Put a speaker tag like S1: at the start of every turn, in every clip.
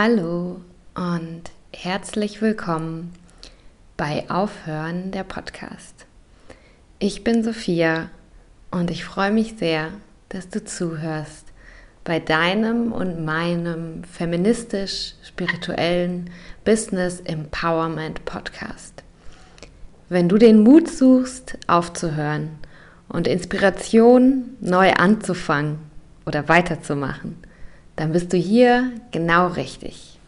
S1: Hallo und herzlich willkommen bei Aufhören der Podcast. Ich bin Sophia und ich freue mich sehr, dass du zuhörst bei deinem und meinem feministisch-spirituellen Business Empowerment Podcast. Wenn du den Mut suchst, aufzuhören und Inspiration neu anzufangen oder weiterzumachen, dann bist du hier genau richtig.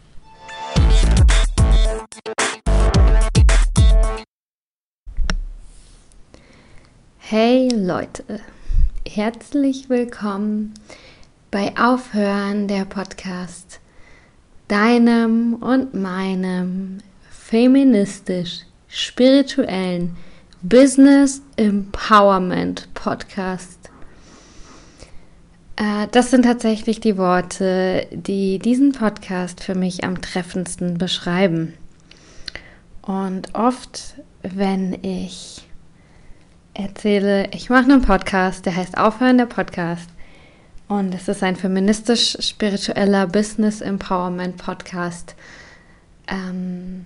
S1: Hey Leute, herzlich willkommen bei Aufhören der Podcast, deinem und meinem feministisch-spirituellen Business Empowerment Podcast das sind tatsächlich die Worte, die diesen Podcast für mich am treffendsten beschreiben. Und oft, wenn ich erzähle, ich mache einen Podcast, der heißt Aufhören der Podcast. Und es ist ein feministisch-spiritueller Business Empowerment Podcast. Ähm,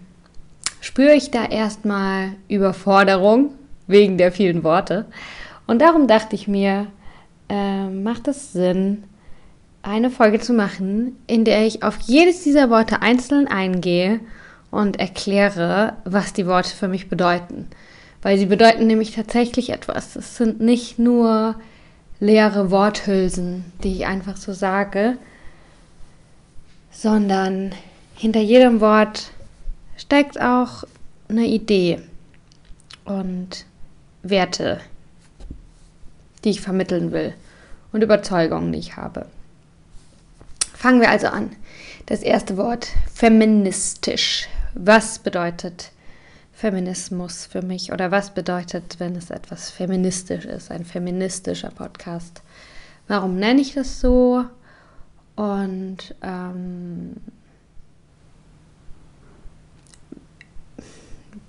S1: spüre ich da erstmal Überforderung wegen der vielen Worte. Und darum dachte ich mir, äh, macht es Sinn, eine Folge zu machen, in der ich auf jedes dieser Worte einzeln eingehe und erkläre, was die Worte für mich bedeuten. Weil sie bedeuten nämlich tatsächlich etwas. Es sind nicht nur leere Worthülsen, die ich einfach so sage, sondern hinter jedem Wort steckt auch eine Idee und Werte, die ich vermitteln will und Überzeugungen, die ich habe. Fangen wir also an. Das erste Wort, feministisch. Was bedeutet Feminismus für mich oder was bedeutet, wenn es etwas feministisch ist, ein feministischer Podcast? Warum nenne ich das so? Und ähm,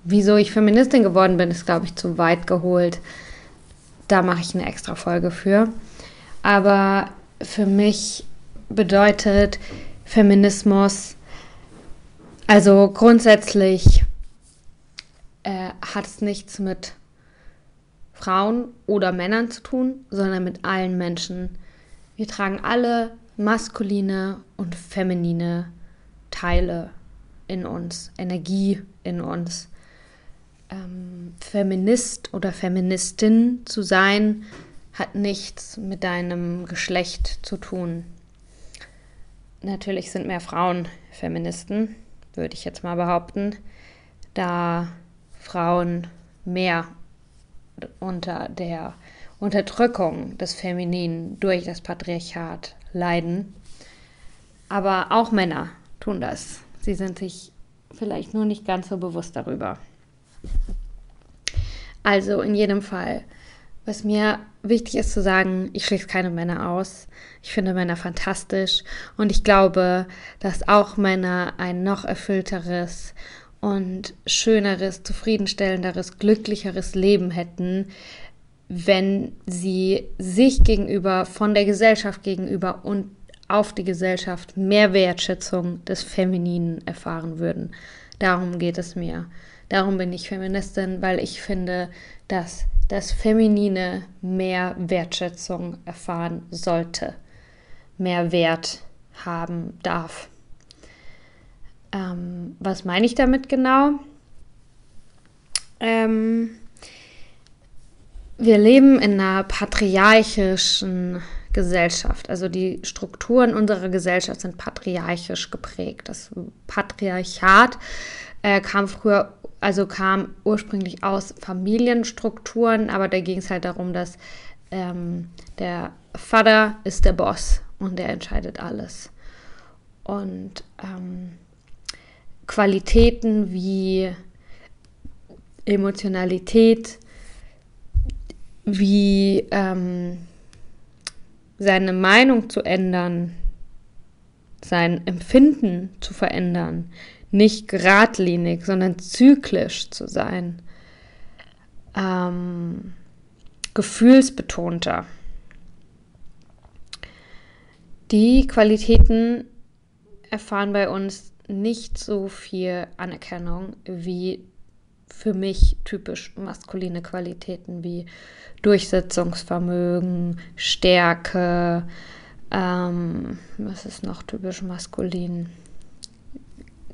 S1: wieso ich Feministin geworden bin, ist, glaube ich, zu weit geholt. Da mache ich eine extra Folge für. Aber für mich bedeutet Feminismus, also grundsätzlich äh, hat es nichts mit Frauen oder Männern zu tun, sondern mit allen Menschen. Wir tragen alle maskuline und feminine Teile in uns, Energie in uns ähm, Feminist oder Feministin zu sein, hat nichts mit deinem Geschlecht zu tun. Natürlich sind mehr Frauen Feministen, würde ich jetzt mal behaupten, da Frauen mehr unter der Unterdrückung des Femininen durch das Patriarchat leiden. Aber auch Männer tun das. Sie sind sich vielleicht nur nicht ganz so bewusst darüber. Also in jedem Fall, was mir wichtig ist zu sagen, ich schließe keine Männer aus. Ich finde Männer fantastisch und ich glaube, dass auch Männer ein noch erfüllteres und schöneres, zufriedenstellenderes, glücklicheres Leben hätten, wenn sie sich gegenüber, von der Gesellschaft gegenüber und auf die Gesellschaft mehr Wertschätzung des Femininen erfahren würden. Darum geht es mir. Darum bin ich Feministin, weil ich finde, dass das Feminine mehr Wertschätzung erfahren sollte, mehr Wert haben darf. Ähm, was meine ich damit genau? Ähm, wir leben in einer patriarchischen Gesellschaft. Also die Strukturen unserer Gesellschaft sind patriarchisch geprägt. Das Patriarchat äh, kam früher also kam ursprünglich aus Familienstrukturen, aber da ging es halt darum, dass ähm, der Vater ist der Boss und der entscheidet alles. Und ähm, Qualitäten wie Emotionalität, wie ähm, seine Meinung zu ändern, sein Empfinden zu verändern, nicht geradlinig, sondern zyklisch zu sein, ähm, gefühlsbetonter. Die Qualitäten erfahren bei uns nicht so viel Anerkennung wie für mich typisch maskuline Qualitäten wie Durchsetzungsvermögen, Stärke, ähm, was ist noch typisch maskulin?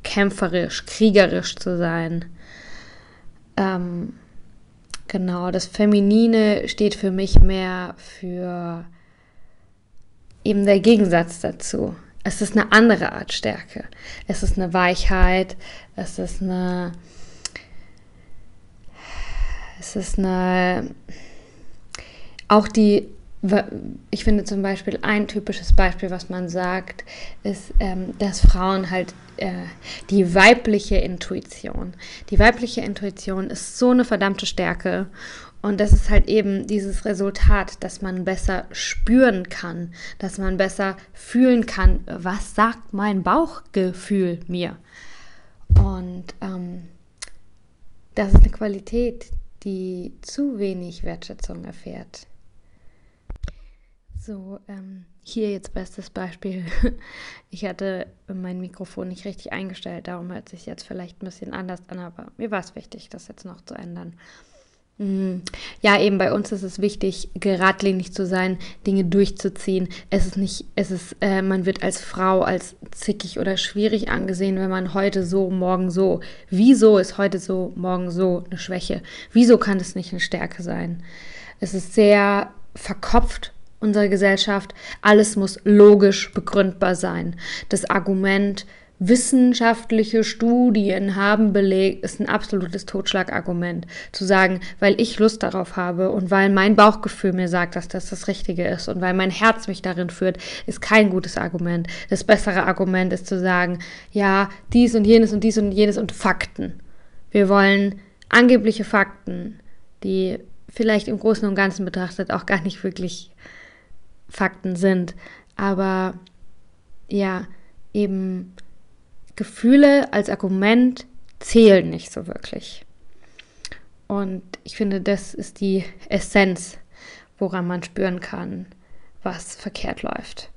S1: Kämpferisch, kriegerisch zu sein. Ähm, genau, das Feminine steht für mich mehr für eben der Gegensatz dazu. Es ist eine andere Art Stärke. Es ist eine Weichheit, es ist eine es ist eine auch die ich finde zum Beispiel ein typisches Beispiel, was man sagt, ist, ähm, dass Frauen halt äh, die weibliche Intuition. Die weibliche Intuition ist so eine verdammte Stärke. Und das ist halt eben dieses Resultat, dass man besser spüren kann, dass man besser fühlen kann, was sagt mein Bauchgefühl mir. Und ähm, das ist eine Qualität, die zu wenig Wertschätzung erfährt. So, ähm, hier jetzt bestes Beispiel. Ich hatte mein Mikrofon nicht richtig eingestellt, darum hört sich jetzt vielleicht ein bisschen anders an, aber mir war es wichtig, das jetzt noch zu ändern. Mhm. Ja, eben bei uns ist es wichtig, geradlinig zu sein, Dinge durchzuziehen. Es ist nicht, es ist, äh, man wird als Frau als zickig oder schwierig angesehen, wenn man heute so, morgen so. Wieso ist heute so, morgen so eine Schwäche? Wieso kann es nicht eine Stärke sein? Es ist sehr verkopft unserer Gesellschaft. Alles muss logisch begründbar sein. Das Argument, wissenschaftliche Studien haben belegt, ist ein absolutes Totschlagargument. Zu sagen, weil ich Lust darauf habe und weil mein Bauchgefühl mir sagt, dass das das Richtige ist und weil mein Herz mich darin führt, ist kein gutes Argument. Das bessere Argument ist zu sagen, ja, dies und jenes und dies und jenes und Fakten. Wir wollen angebliche Fakten, die vielleicht im Großen und Ganzen betrachtet auch gar nicht wirklich Fakten sind. Aber ja, eben Gefühle als Argument zählen nicht so wirklich. Und ich finde, das ist die Essenz, woran man spüren kann, was verkehrt läuft.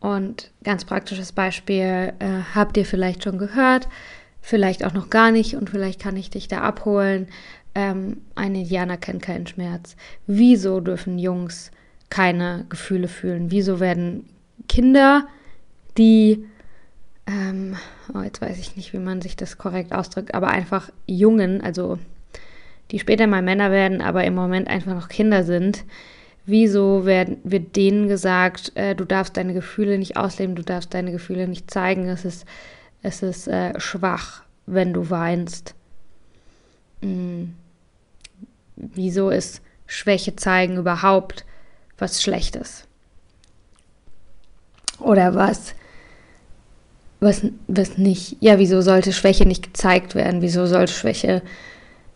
S1: Und ganz praktisches Beispiel äh, habt ihr vielleicht schon gehört, vielleicht auch noch gar nicht und vielleicht kann ich dich da abholen. Ähm, ein Indianer kennt keinen Schmerz. Wieso dürfen Jungs keine Gefühle fühlen? Wieso werden Kinder, die, ähm, oh, jetzt weiß ich nicht, wie man sich das korrekt ausdrückt, aber einfach Jungen, also die später mal Männer werden, aber im Moment einfach noch Kinder sind, wieso werden, wird denen gesagt, äh, du darfst deine Gefühle nicht ausleben, du darfst deine Gefühle nicht zeigen, es ist, es ist äh, schwach, wenn du weinst. Hm. Wieso ist Schwäche zeigen überhaupt was Schlechtes. Oder was, was, was nicht. Ja, wieso sollte Schwäche nicht gezeigt werden? Wieso sollte Schwäche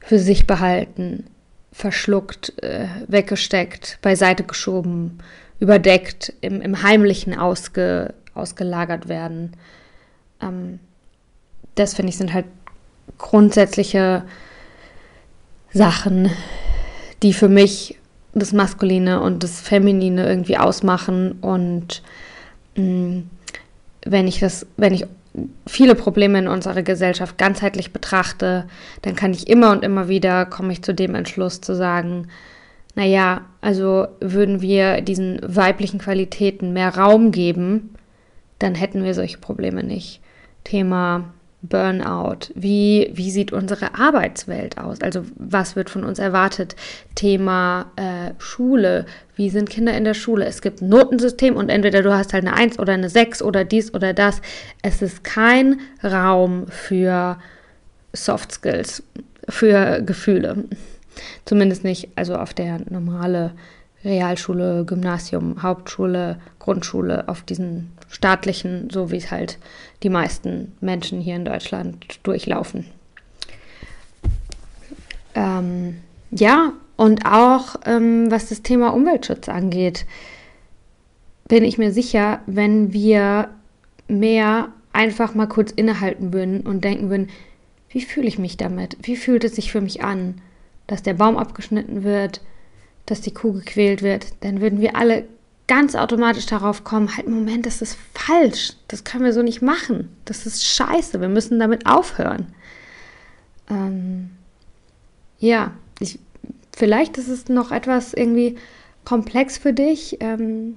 S1: für sich behalten, verschluckt, äh, weggesteckt, beiseite geschoben, überdeckt, im, im Heimlichen ausge, ausgelagert werden? Ähm, das finde ich sind halt grundsätzliche Sachen, die für mich das Maskuline und das Feminine irgendwie ausmachen. Und mh, mm, wenn ich das, wenn ich viele Probleme in unserer Gesellschaft ganzheitlich betrachte, dann kann ich immer und immer wieder komme ich zu dem Entschluss zu sagen, naja, also würden wir diesen weiblichen Qualitäten mehr Raum geben, dann hätten wir solche Probleme nicht. Thema Burnout? Wie, wie sieht unsere Arbeitswelt aus? Also was wird von uns erwartet? Thema äh, Schule. Wie sind Kinder in der Schule? Es gibt ein Notensystem und entweder du hast halt eine 1 oder eine 6 oder dies oder das. Es ist kein Raum für Soft Skills, für Gefühle. Zumindest nicht, also auf der normale Realschule, Gymnasium, Hauptschule, Grundschule, auf diesen staatlichen, so wie es halt die meisten Menschen hier in Deutschland durchlaufen. Ähm, ja, und auch ähm, was das Thema Umweltschutz angeht, bin ich mir sicher, wenn wir mehr einfach mal kurz innehalten würden und denken würden, wie fühle ich mich damit? Wie fühlt es sich für mich an, dass der Baum abgeschnitten wird, dass die Kuh gequält wird, dann würden wir alle ganz automatisch darauf kommen, halt, Moment, das ist falsch, das können wir so nicht machen, das ist scheiße, wir müssen damit aufhören. Ähm, ja, ich, vielleicht ist es noch etwas irgendwie komplex für dich. Ähm,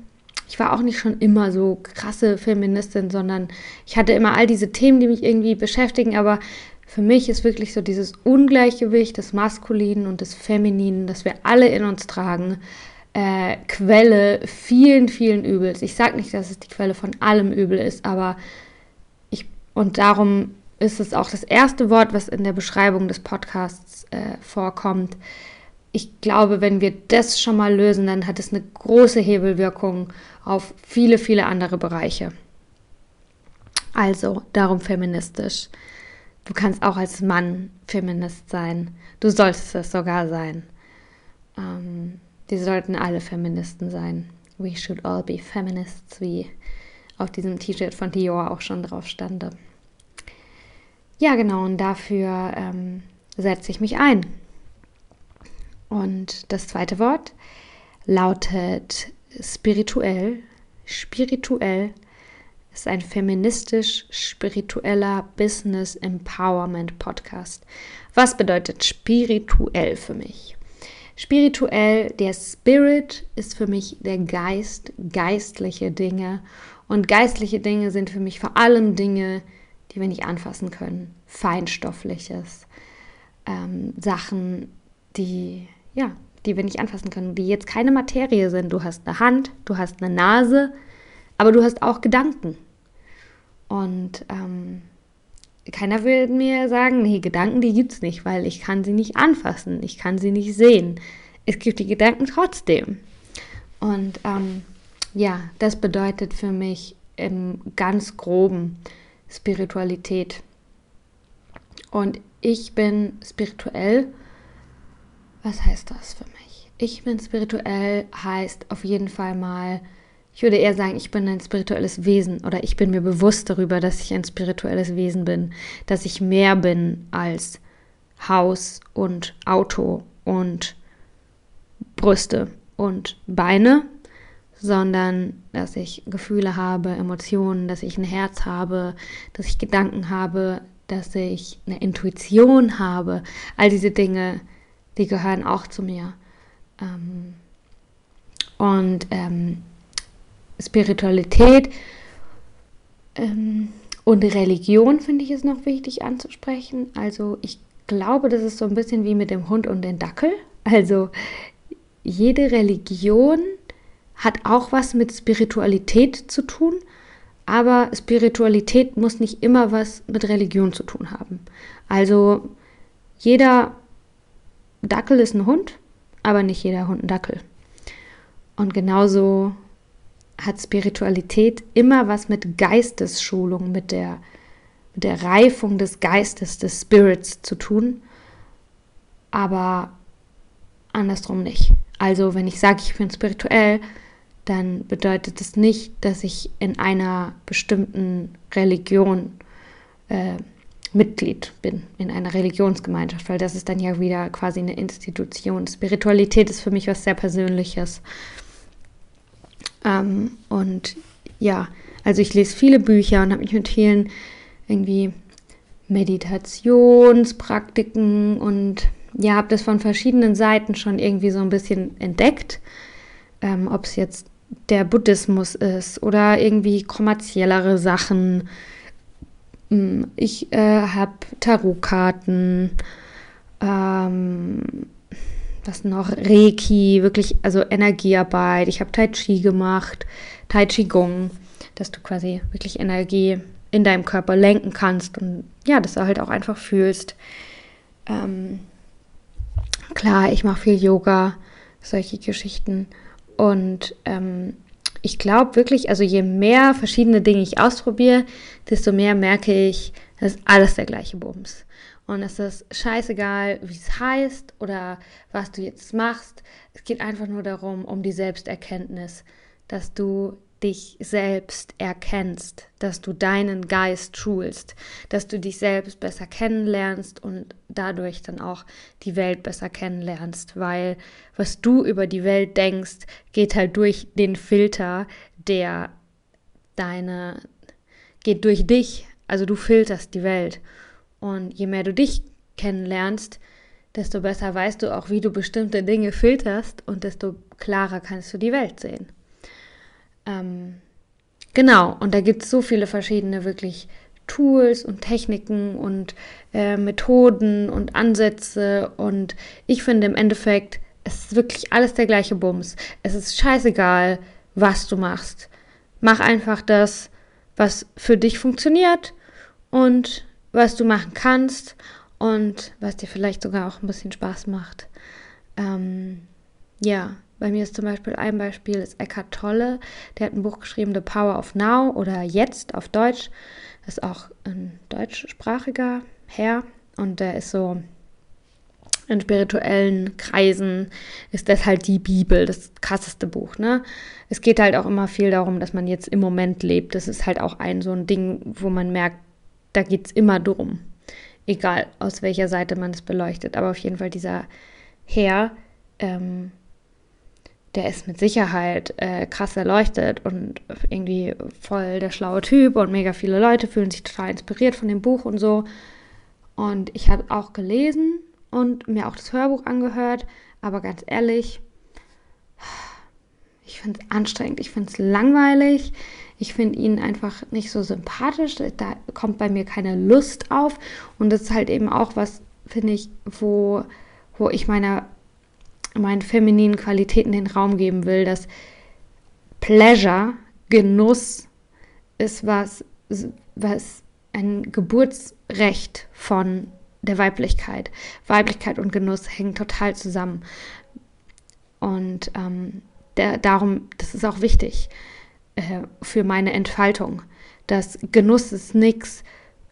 S1: ich war auch nicht schon immer so krasse Feministin, sondern ich hatte immer all diese Themen, die mich irgendwie beschäftigen, aber für mich ist wirklich so dieses Ungleichgewicht des Maskulinen und des Femininen, das wir alle in uns tragen, äh, Quelle vielen, vielen Übels. Ich sage nicht, dass es die Quelle von allem Übel ist, aber ich, und darum ist es auch das erste Wort, was in der Beschreibung des Podcasts äh, vorkommt. Ich glaube, wenn wir das schon mal lösen, dann hat es eine große Hebelwirkung auf viele, viele andere Bereiche. Also, darum feministisch. Du kannst auch als Mann Feminist sein. Du solltest es sogar sein. Ähm, die sollten alle Feministen sein. We should all be feminists, wie auf diesem T-Shirt von Dior auch schon drauf stande. Ja, genau, und dafür ähm, setze ich mich ein. Und das zweite Wort lautet spirituell. Spirituell ist ein feministisch-spiritueller Business Empowerment Podcast. Was bedeutet spirituell für mich? Spirituell, der Spirit ist für mich der Geist, geistliche Dinge. Und geistliche Dinge sind für mich vor allem Dinge, die wir nicht anfassen können. Feinstoffliches. Ähm, Sachen, die, ja, die wir nicht anfassen können, die jetzt keine Materie sind. Du hast eine Hand, du hast eine Nase, aber du hast auch Gedanken. Und ähm, keiner will mir sagen, nee, Gedanken, die gibt es nicht, weil ich kann sie nicht anfassen, ich kann sie nicht sehen. Es gibt die Gedanken trotzdem. Und ähm, ja, das bedeutet für mich im ganz groben Spiritualität. Und ich bin spirituell. Was heißt das für mich? Ich bin spirituell heißt auf jeden Fall mal ich würde eher sagen, ich bin ein spirituelles Wesen oder ich bin mir bewusst darüber, dass ich ein spirituelles Wesen bin, dass ich mehr bin als Haus und Auto und Brüste und Beine, sondern dass ich Gefühle habe, Emotionen, dass ich ein Herz habe, dass ich Gedanken habe, dass ich eine Intuition habe. All diese Dinge, die gehören auch zu mir. Ähm, und ähm, Spiritualität ähm, und Religion finde ich es noch wichtig anzusprechen. Also ich glaube, das ist so ein bisschen wie mit dem Hund und dem Dackel. Also jede Religion hat auch was mit Spiritualität zu tun, aber Spiritualität muss nicht immer was mit Religion zu tun haben. Also jeder Dackel ist ein Hund, aber nicht jeder Hund ein Dackel. Und genauso hat Spiritualität immer was mit Geistesschulung, mit der, mit der Reifung des Geistes, des Spirits zu tun, aber andersrum nicht. Also wenn ich sage, ich bin spirituell, dann bedeutet das nicht, dass ich in einer bestimmten Religion äh, Mitglied bin, in einer Religionsgemeinschaft, weil das ist dann ja wieder quasi eine Institution. Spiritualität ist für mich was sehr Persönliches. Ähm, und ja, also ich lese viele Bücher und habe mich mit vielen irgendwie Meditationspraktiken und ja, habe das von verschiedenen Seiten schon irgendwie so ein bisschen entdeckt. Ähm, Ob es jetzt der Buddhismus ist oder irgendwie kommerziellere Sachen. Hm, ich äh, habe Tarotkarten, ähm, was noch, Reiki, wirklich, also Energiearbeit. Ich habe Tai Chi gemacht, Tai Chi Gong, dass du quasi wirklich Energie in deinem Körper lenken kannst und ja, dass du halt auch einfach fühlst. Ähm, klar, ich mache viel Yoga, solche Geschichten. Und ähm, ich glaube wirklich, also je mehr verschiedene Dinge ich ausprobiere, desto mehr merke ich, das ist alles der gleiche Bums. Und es ist scheißegal, wie es heißt oder was du jetzt machst. Es geht einfach nur darum, um die Selbsterkenntnis, dass du dich selbst erkennst, dass du deinen Geist schulst, dass du dich selbst besser kennenlernst und dadurch dann auch die Welt besser kennenlernst, weil was du über die Welt denkst, geht halt durch den Filter, der deine, geht durch dich, also du filterst die Welt. Und je mehr du dich kennenlernst, desto besser weißt du auch, wie du bestimmte Dinge filterst und desto klarer kannst du die Welt sehen. Ähm, genau, und da gibt es so viele verschiedene wirklich Tools und Techniken und äh, Methoden und Ansätze und ich finde im Endeffekt, es ist wirklich alles der gleiche Bums. Es ist scheißegal, was du machst. Mach einfach das, was für dich funktioniert und was du machen kannst und was dir vielleicht sogar auch ein bisschen Spaß macht. Ähm, ja, bei mir ist zum Beispiel ein Beispiel ist Eckhart Tolle, der hat ein Buch geschrieben, The Power of Now oder Jetzt auf Deutsch. Das ist auch ein deutschsprachiger Herr und der ist so in spirituellen Kreisen ist das halt die Bibel, das krasseste Buch, ne? Es geht halt auch immer viel darum, dass man jetzt im Moment lebt. Das ist halt auch ein so ein Ding, wo man merkt, da geht es immer drum. Egal aus welcher Seite man es beleuchtet. Aber auf jeden Fall dieser Herr, ähm, der ist mit Sicherheit äh, krass erleuchtet und irgendwie voll der schlaue Typ und mega viele Leute fühlen sich total inspiriert von dem Buch und so. Und ich habe auch gelesen und mir auch das Hörbuch angehört, aber ganz ehrlich, ich finde es anstrengend, ich finde es langweilig, ich finde ihn einfach nicht so sympathisch, da kommt bei mir keine Lust auf und das ist halt eben auch was, finde ich, wo, wo ich meiner meinen femininen Qualitäten den Raum geben will, dass Pleasure, Genuss ist was, was ein Geburtsrecht von der Weiblichkeit. Weiblichkeit und Genuss hängen total zusammen. Und ähm, der, darum, das ist auch wichtig äh, für meine Entfaltung. dass Genuss ist nichts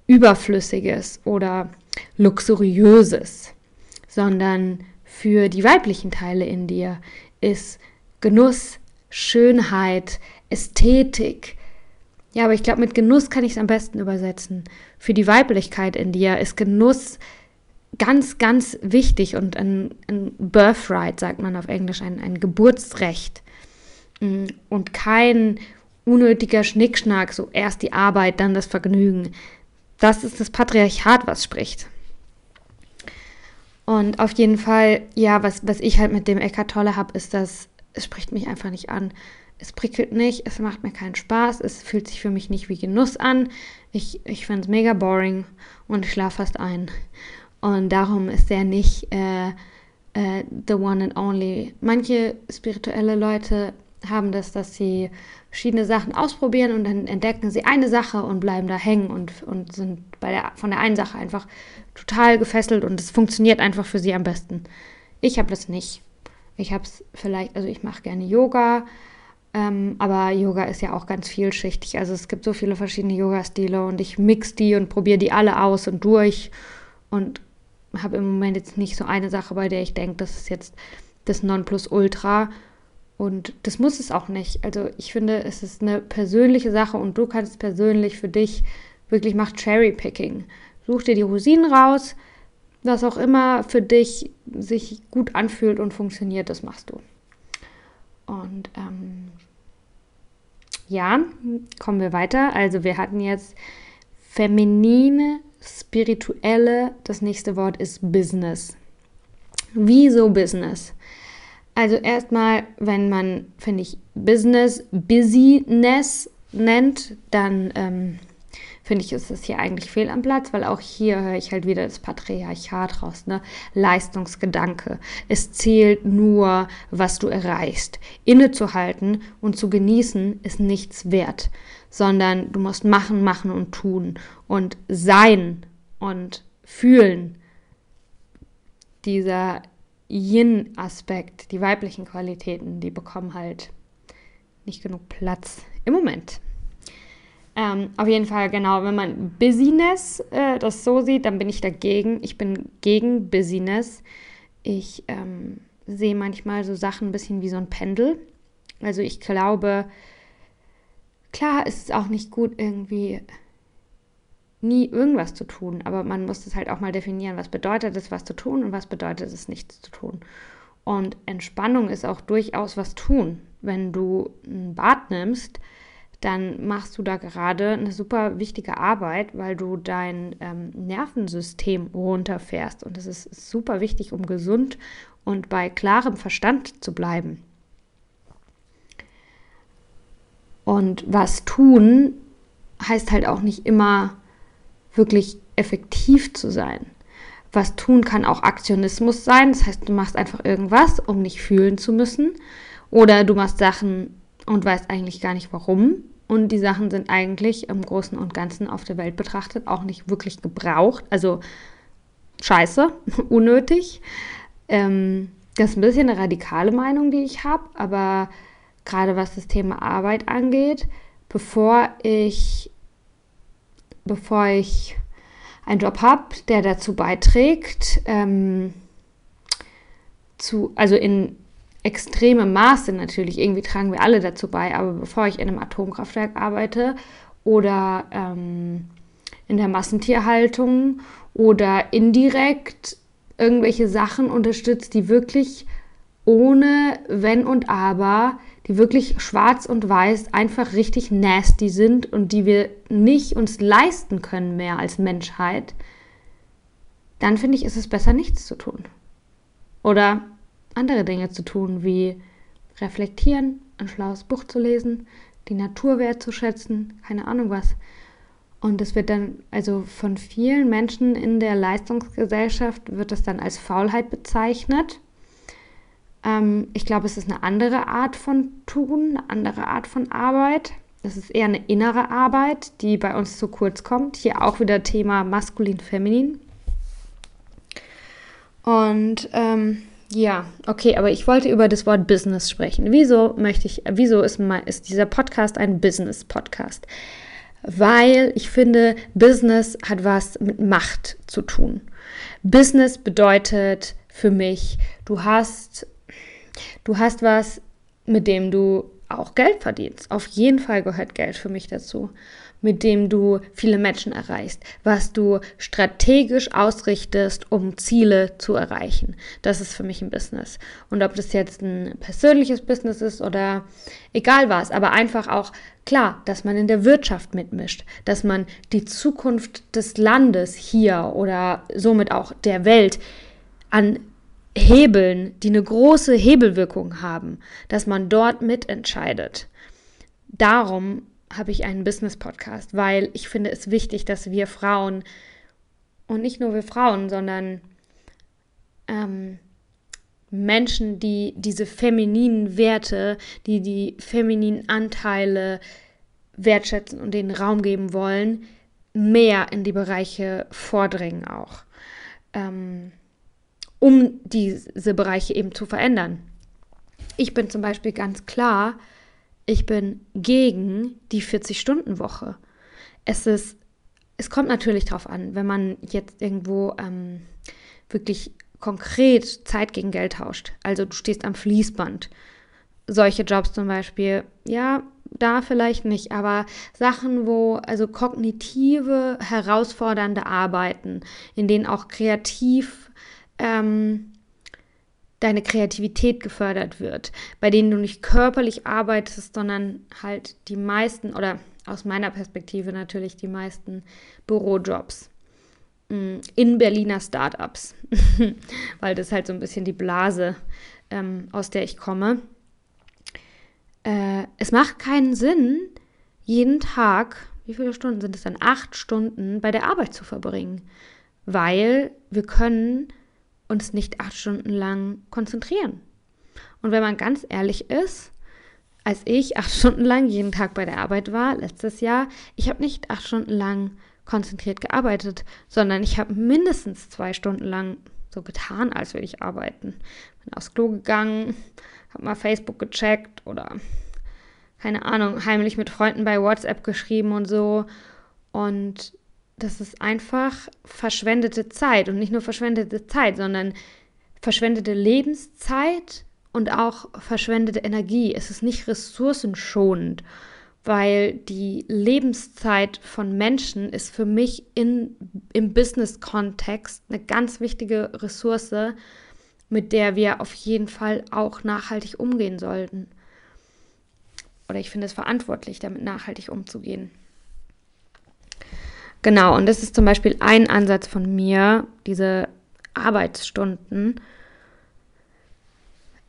S1: Überflüssiges oder Luxuriöses, sondern für die weiblichen Teile in dir ist Genuss, Schönheit, Ästhetik. Ja, aber ich glaube, mit Genuss kann ich es am besten übersetzen. Für die Weiblichkeit in dir ist Genuss ganz, ganz wichtig und ein, ein Birthright, sagt man auf Englisch, ein, ein Geburtsrecht. Mm, und kein unnötiger Schnickschnack, so erst die Arbeit, dann das Vergnügen. Das ist das Patriarchat, was spricht. Und auf jeden Fall, ja, was, was ich halt mit dem Eckart Tolle habe, ist, dass es spricht mich einfach nicht an. Es prickelt nicht, es macht mir keinen Spaß, es fühlt sich für mich nicht wie Genuss an. Ich, ich finde es mega boring und ich schlafe fast ein. Und darum ist er nicht äh, äh, the one and only. Manche spirituelle Leute haben das, dass sie verschiedene Sachen ausprobieren und dann entdecken sie eine Sache und bleiben da hängen und, und sind bei der, von der einen Sache einfach total gefesselt und es funktioniert einfach für sie am besten. Ich habe das nicht. Ich habe es vielleicht, also ich mache gerne Yoga, ähm, aber Yoga ist ja auch ganz vielschichtig. Also es gibt so viele verschiedene Yoga-Stile und ich mix die und probiere die alle aus und durch und habe im Moment jetzt nicht so eine Sache, bei der ich denke, das ist jetzt das Nonplusultra. Und das muss es auch nicht. Also ich finde, es ist eine persönliche Sache und du kannst persönlich für dich wirklich mach Cherry-Picking. Such dir die Rosinen raus, was auch immer für dich sich gut anfühlt und funktioniert, das machst du. Und ähm, ja, kommen wir weiter. Also wir hatten jetzt feminine, spirituelle, das nächste Wort ist Business. Wieso Business? Also erstmal, wenn man, finde ich, Business, Busyness nennt, dann ähm, finde ich, ist es hier eigentlich fehl am Platz, weil auch hier höre ich halt wieder das Patriarchat raus, ne? Leistungsgedanke. Es zählt nur, was du erreichst. Innezuhalten und zu genießen ist nichts wert, sondern du musst machen, machen und tun und sein und fühlen. Dieser Yin-Aspekt, die weiblichen Qualitäten, die bekommen halt nicht genug Platz im Moment. Ähm, auf jeden Fall, genau, wenn man Busyness äh, das so sieht, dann bin ich dagegen. Ich bin gegen Busyness. Ich ähm, sehe manchmal so Sachen ein bisschen wie so ein Pendel. Also ich glaube, klar ist es auch nicht gut, irgendwie nie irgendwas zu tun, aber man muss es halt auch mal definieren, was bedeutet es, was zu tun und was bedeutet es, nichts zu tun. Und Entspannung ist auch durchaus was tun. Wenn du ein Bad nimmst, dann machst du da gerade eine super wichtige Arbeit, weil du dein ähm, Nervensystem runterfährst. Und das ist super wichtig, um gesund und bei klarem Verstand zu bleiben. Und was tun heißt halt auch nicht immer wirklich effektiv zu sein. Was tun kann auch Aktionismus sein. Das heißt, du machst einfach irgendwas, um nicht fühlen zu müssen. Oder du machst Sachen und weißt eigentlich gar nicht warum. Und die Sachen sind eigentlich im Großen und Ganzen auf der Welt betrachtet auch nicht wirklich gebraucht. Also scheiße, unnötig. Ähm, das ist ein bisschen eine radikale Meinung, die ich habe, aber gerade was das Thema Arbeit angeht, bevor ich, bevor ich einen Job habe, der dazu beiträgt, ähm, zu, also in extremem Maße natürlich, irgendwie tragen wir alle dazu bei, aber bevor ich in einem Atomkraftwerk arbeite oder ähm, in der Massentierhaltung oder indirekt irgendwelche Sachen unterstützt, die wirklich ohne Wenn und Aber, die wirklich schwarz und weiß einfach richtig nasty sind und die wir nicht uns leisten können mehr als Menschheit, dann finde ich, ist es besser, nichts zu tun. Oder andere Dinge zu tun, wie reflektieren, ein schlaues Buch zu lesen, die Natur wertzuschätzen, keine Ahnung was. Und es wird dann, also von vielen Menschen in der Leistungsgesellschaft wird das dann als Faulheit bezeichnet. Ähm, ich glaube, es ist eine andere Art von Tun, eine andere Art von Arbeit. Es ist eher eine innere Arbeit, die bei uns zu kurz kommt. Hier auch wieder Thema maskulin-feminin. Und ähm, ja, okay, aber ich wollte über das Wort Business sprechen. Wieso möchte ich, wieso ist, mein, ist dieser Podcast ein Business-Podcast? Weil ich finde, Business hat was mit Macht zu tun. Business bedeutet für mich, du hast, du hast was, mit dem du auch Geld verdienst. Auf jeden Fall gehört Geld für mich dazu mit dem du viele Menschen erreichst, was du strategisch ausrichtest, um Ziele zu erreichen. Das ist für mich ein Business. Und ob das jetzt ein persönliches Business ist oder egal was, aber einfach auch klar, dass man in der Wirtschaft mitmischt, dass man die Zukunft des Landes hier oder somit auch der Welt an Hebeln, die eine große Hebelwirkung haben, dass man dort mitentscheidet. Darum habe ich einen Business-Podcast, weil ich finde es wichtig, dass wir Frauen und nicht nur wir Frauen, sondern ähm, Menschen, die diese femininen Werte, die die femininen Anteile wertschätzen und den Raum geben wollen, mehr in die Bereiche vordringen auch, ähm, um diese Bereiche eben zu verändern. Ich bin zum Beispiel ganz klar ich bin gegen die 40-Stunden-Woche. Es ist, es kommt natürlich darauf an, wenn man jetzt irgendwo ähm, wirklich konkret Zeit gegen Geld tauscht. Also du stehst am Fließband. Solche Jobs zum Beispiel, ja, da vielleicht nicht, aber Sachen, wo, also kognitive, herausfordernde Arbeiten, in denen auch kreativ ähm, deine Kreativität gefördert wird, bei denen du nicht körperlich arbeitest, sondern halt die meisten oder aus meiner Perspektive natürlich die meisten Bürojobs mm, in Berliner Startups, weil das halt so ein bisschen die Blase, ähm, aus der ich komme. Äh, es macht keinen Sinn, jeden Tag, wie viele Stunden sind es dann? Acht Stunden bei der Arbeit zu verbringen, weil wir können uns nicht acht Stunden lang konzentrieren. Und wenn man ganz ehrlich ist, als ich acht Stunden lang jeden Tag bei der Arbeit war, letztes Jahr, ich habe nicht acht Stunden lang konzentriert gearbeitet, sondern ich habe mindestens zwei Stunden lang so getan, als würde ich arbeiten. Bin aufs Klo gegangen, habe mal Facebook gecheckt oder keine Ahnung, heimlich mit Freunden bei WhatsApp geschrieben und so. Und das ist einfach verschwendete Zeit und nicht nur verschwendete Zeit, sondern verschwendete Lebenszeit und auch verschwendete Energie. Es ist nicht ressourcenschonend. weil die Lebenszeit von Menschen ist für mich in, im Business-Kontext eine ganz wichtige Ressource, mit der wir auf jeden Fall auch nachhaltig umgehen sollten. Oder ich finde es verantwortlich, damit nachhaltig umzugehen. Genau, und das ist zum Beispiel ein Ansatz von mir, diese Arbeitsstunden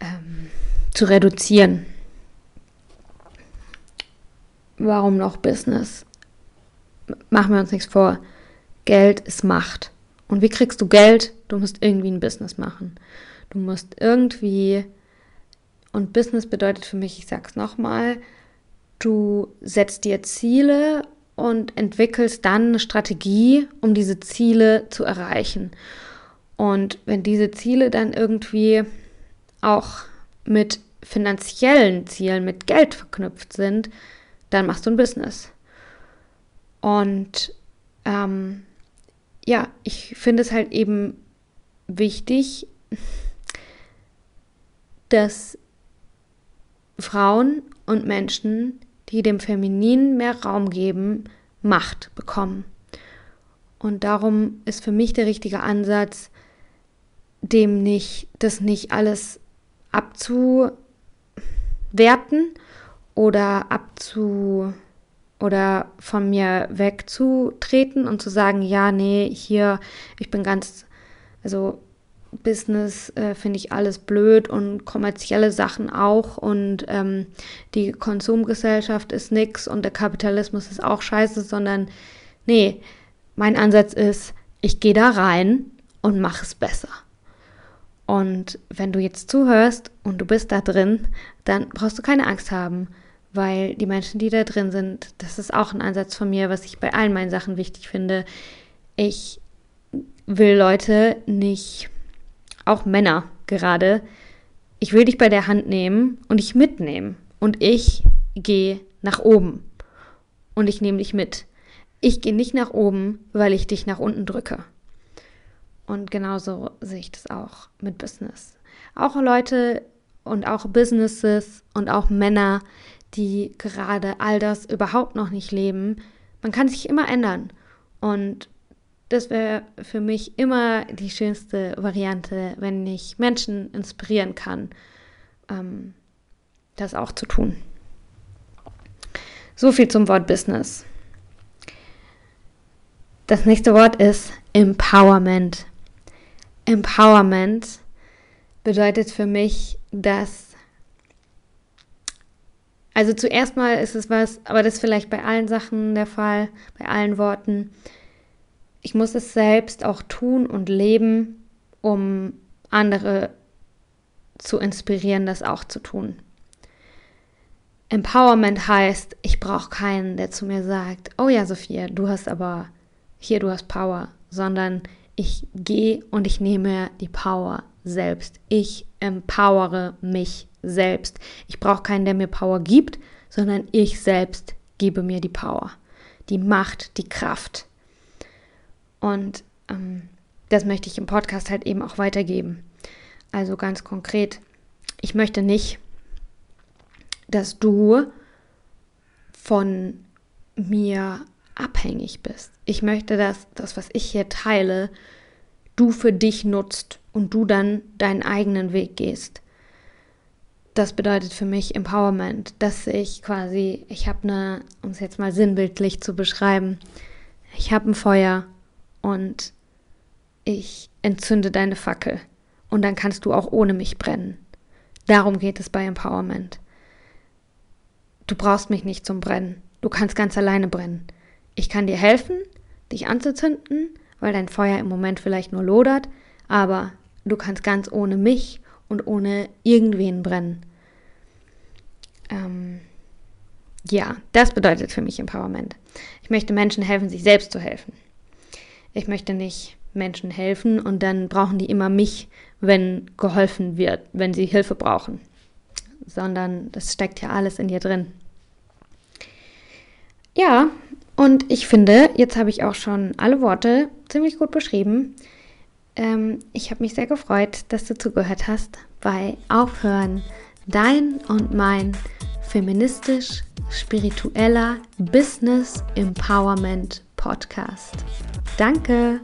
S1: ähm, zu reduzieren. Warum noch Business? Machen wir uns nichts vor. Geld ist Macht. Und wie kriegst du Geld? Du musst irgendwie ein Business machen. Du musst irgendwie, und Business bedeutet für mich, ich sag's nochmal, du setzt dir Ziele und entwickelst dann eine Strategie, um diese Ziele zu erreichen. Und wenn diese Ziele dann irgendwie auch mit finanziellen Zielen, mit Geld verknüpft sind, dann machst du ein Business. Und ähm, ja, ich finde es halt eben wichtig, dass Frauen und Menschen, die dem Femininen mehr Raum geben, Macht bekommen. Und darum ist für mich der richtige Ansatz, dem nicht, das nicht alles abzuwerten oder abzu oder von mir wegzutreten und zu sagen, ja, nee, hier, ich bin ganz, also Business äh, finde ich alles blöd und kommerzielle Sachen auch und ähm, die Konsumgesellschaft ist nix und der Kapitalismus ist auch scheiße, sondern nee, mein Ansatz ist, ich gehe da rein und mache es besser. Und wenn du jetzt zuhörst und du bist da drin, dann brauchst du keine Angst haben, weil die Menschen, die da drin sind, das ist auch ein Ansatz von mir, was ich bei allen meinen Sachen wichtig finde. Ich will Leute nicht, auch Männer gerade, ich will dich bei der Hand nehmen und dich mitnehmen. Und ich gehe nach oben. Und ich nehme dich mit. Ich gehe nicht nach oben, weil ich dich nach unten drücke. Und genauso sehe ich das auch mit Business. Auch Leute und auch Businesses und auch Männer, die gerade all das überhaupt noch nicht leben. Man kann sich immer ändern. Und das wäre für mich immer die schönste Variante, wenn ich Menschen inspirieren kann, ähm, das auch zu tun. So viel zum Wort Business. Das nächste Wort ist Empowerment. Empowerment bedeutet für mich, dass also zuerst mal ist es was, aber das ist vielleicht bei allen Sachen der Fall, bei allen Worten. Ich muss es selbst auch tun und leben, um andere zu inspirieren, das auch zu tun. Empowerment heißt, ich brauche keinen, der zu mir sagt, oh ja, Sophia, du hast aber hier, du hast Power, sondern ich gehe und ich nehme die Power selbst. Ich empowere mich selbst. Ich brauche keinen, der mir Power gibt, sondern ich selbst gebe mir die Power, die Macht, die Kraft. Und ähm, das möchte ich im Podcast halt eben auch weitergeben. Also ganz konkret, ich möchte nicht, dass du von mir abhängig bist. Ich möchte, dass das, was ich hier teile, du für dich nutzt und du dann deinen eigenen Weg gehst das bedeutet für mich Empowerment, dass ich quasi, ich habe eine, um es jetzt mal sinnbildlich zu beschreiben, ich habe ein Feuer und ich entzünde deine Fackel und dann kannst du auch ohne mich brennen. Darum geht es bei Empowerment. Du brauchst mich nicht zum Brennen. Du kannst ganz alleine brennen. Ich kann dir helfen, dich anzuzünden, weil dein Feuer im Moment vielleicht nur lodert, aber du kannst ganz ohne mich und ohne irgendwen brennen. Ähm, ja, das bedeutet für mich Empowerment. Ich möchte Menschen helfen, sich selbst zu helfen. Ich möchte nicht Menschen helfen und dann brauchen die immer mich, wenn geholfen wird, wenn sie Hilfe brauchen, sondern das steckt ja alles in dir drin. Ja, und ich finde, jetzt habe ich auch schon alle Worte ziemlich gut beschrieben. Ähm, ich habe mich sehr gefreut, dass du zugehört hast bei Aufhören, dein und mein feministisch spiritueller Business Empowerment Podcast. Danke!